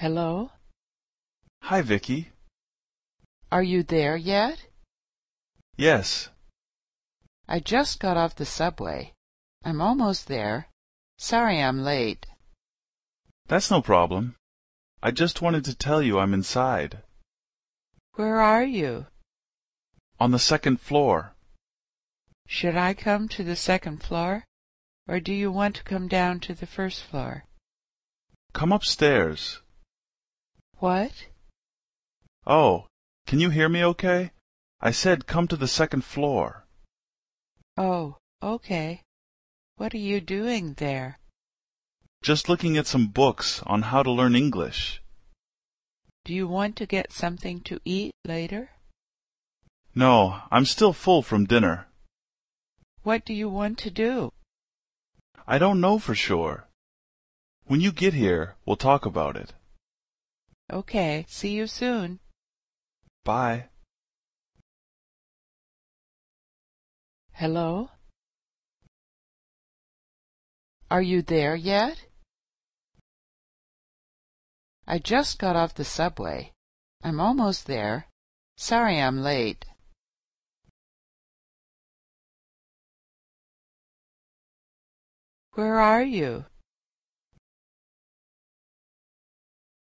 Hello? Hi, Vicky. Are you there yet? Yes. I just got off the subway. I'm almost there. Sorry I'm late. That's no problem. I just wanted to tell you I'm inside. Where are you? On the second floor. Should I come to the second floor? Or do you want to come down to the first floor? Come upstairs. What? Oh, can you hear me okay? I said come to the second floor. Oh, okay. What are you doing there? Just looking at some books on how to learn English. Do you want to get something to eat later? No, I'm still full from dinner. What do you want to do? I don't know for sure. When you get here, we'll talk about it. Okay, see you soon. Bye. Hello? Are you there yet? I just got off the subway. I'm almost there. Sorry I'm late. Where are you?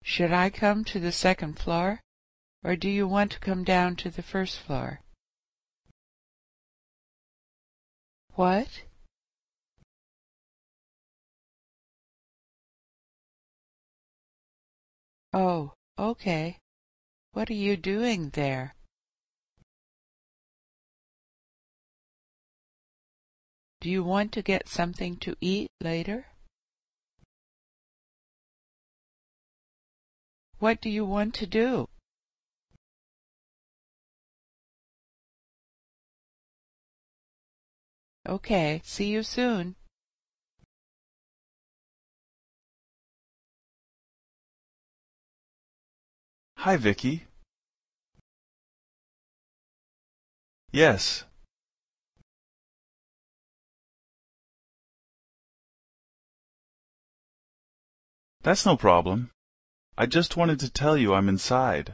Should I come to the second floor, or do you want to come down to the first floor? What? Oh, okay. What are you doing there? Do you want to get something to eat later? What do you want to do? Okay, see you soon. Hi, Vicky. Yes. That's no problem. I just wanted to tell you I'm inside.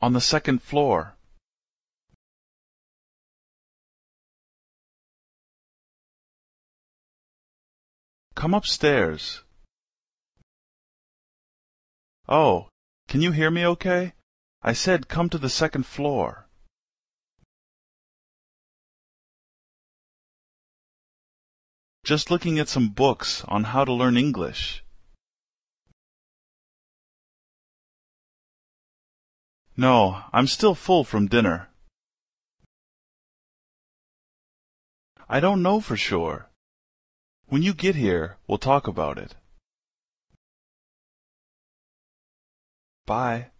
On the second floor. Come upstairs. Oh, can you hear me okay? I said come to the second floor. Just looking at some books on how to learn English. No, I'm still full from dinner. I don't know for sure. When you get here, we'll talk about it. Bye.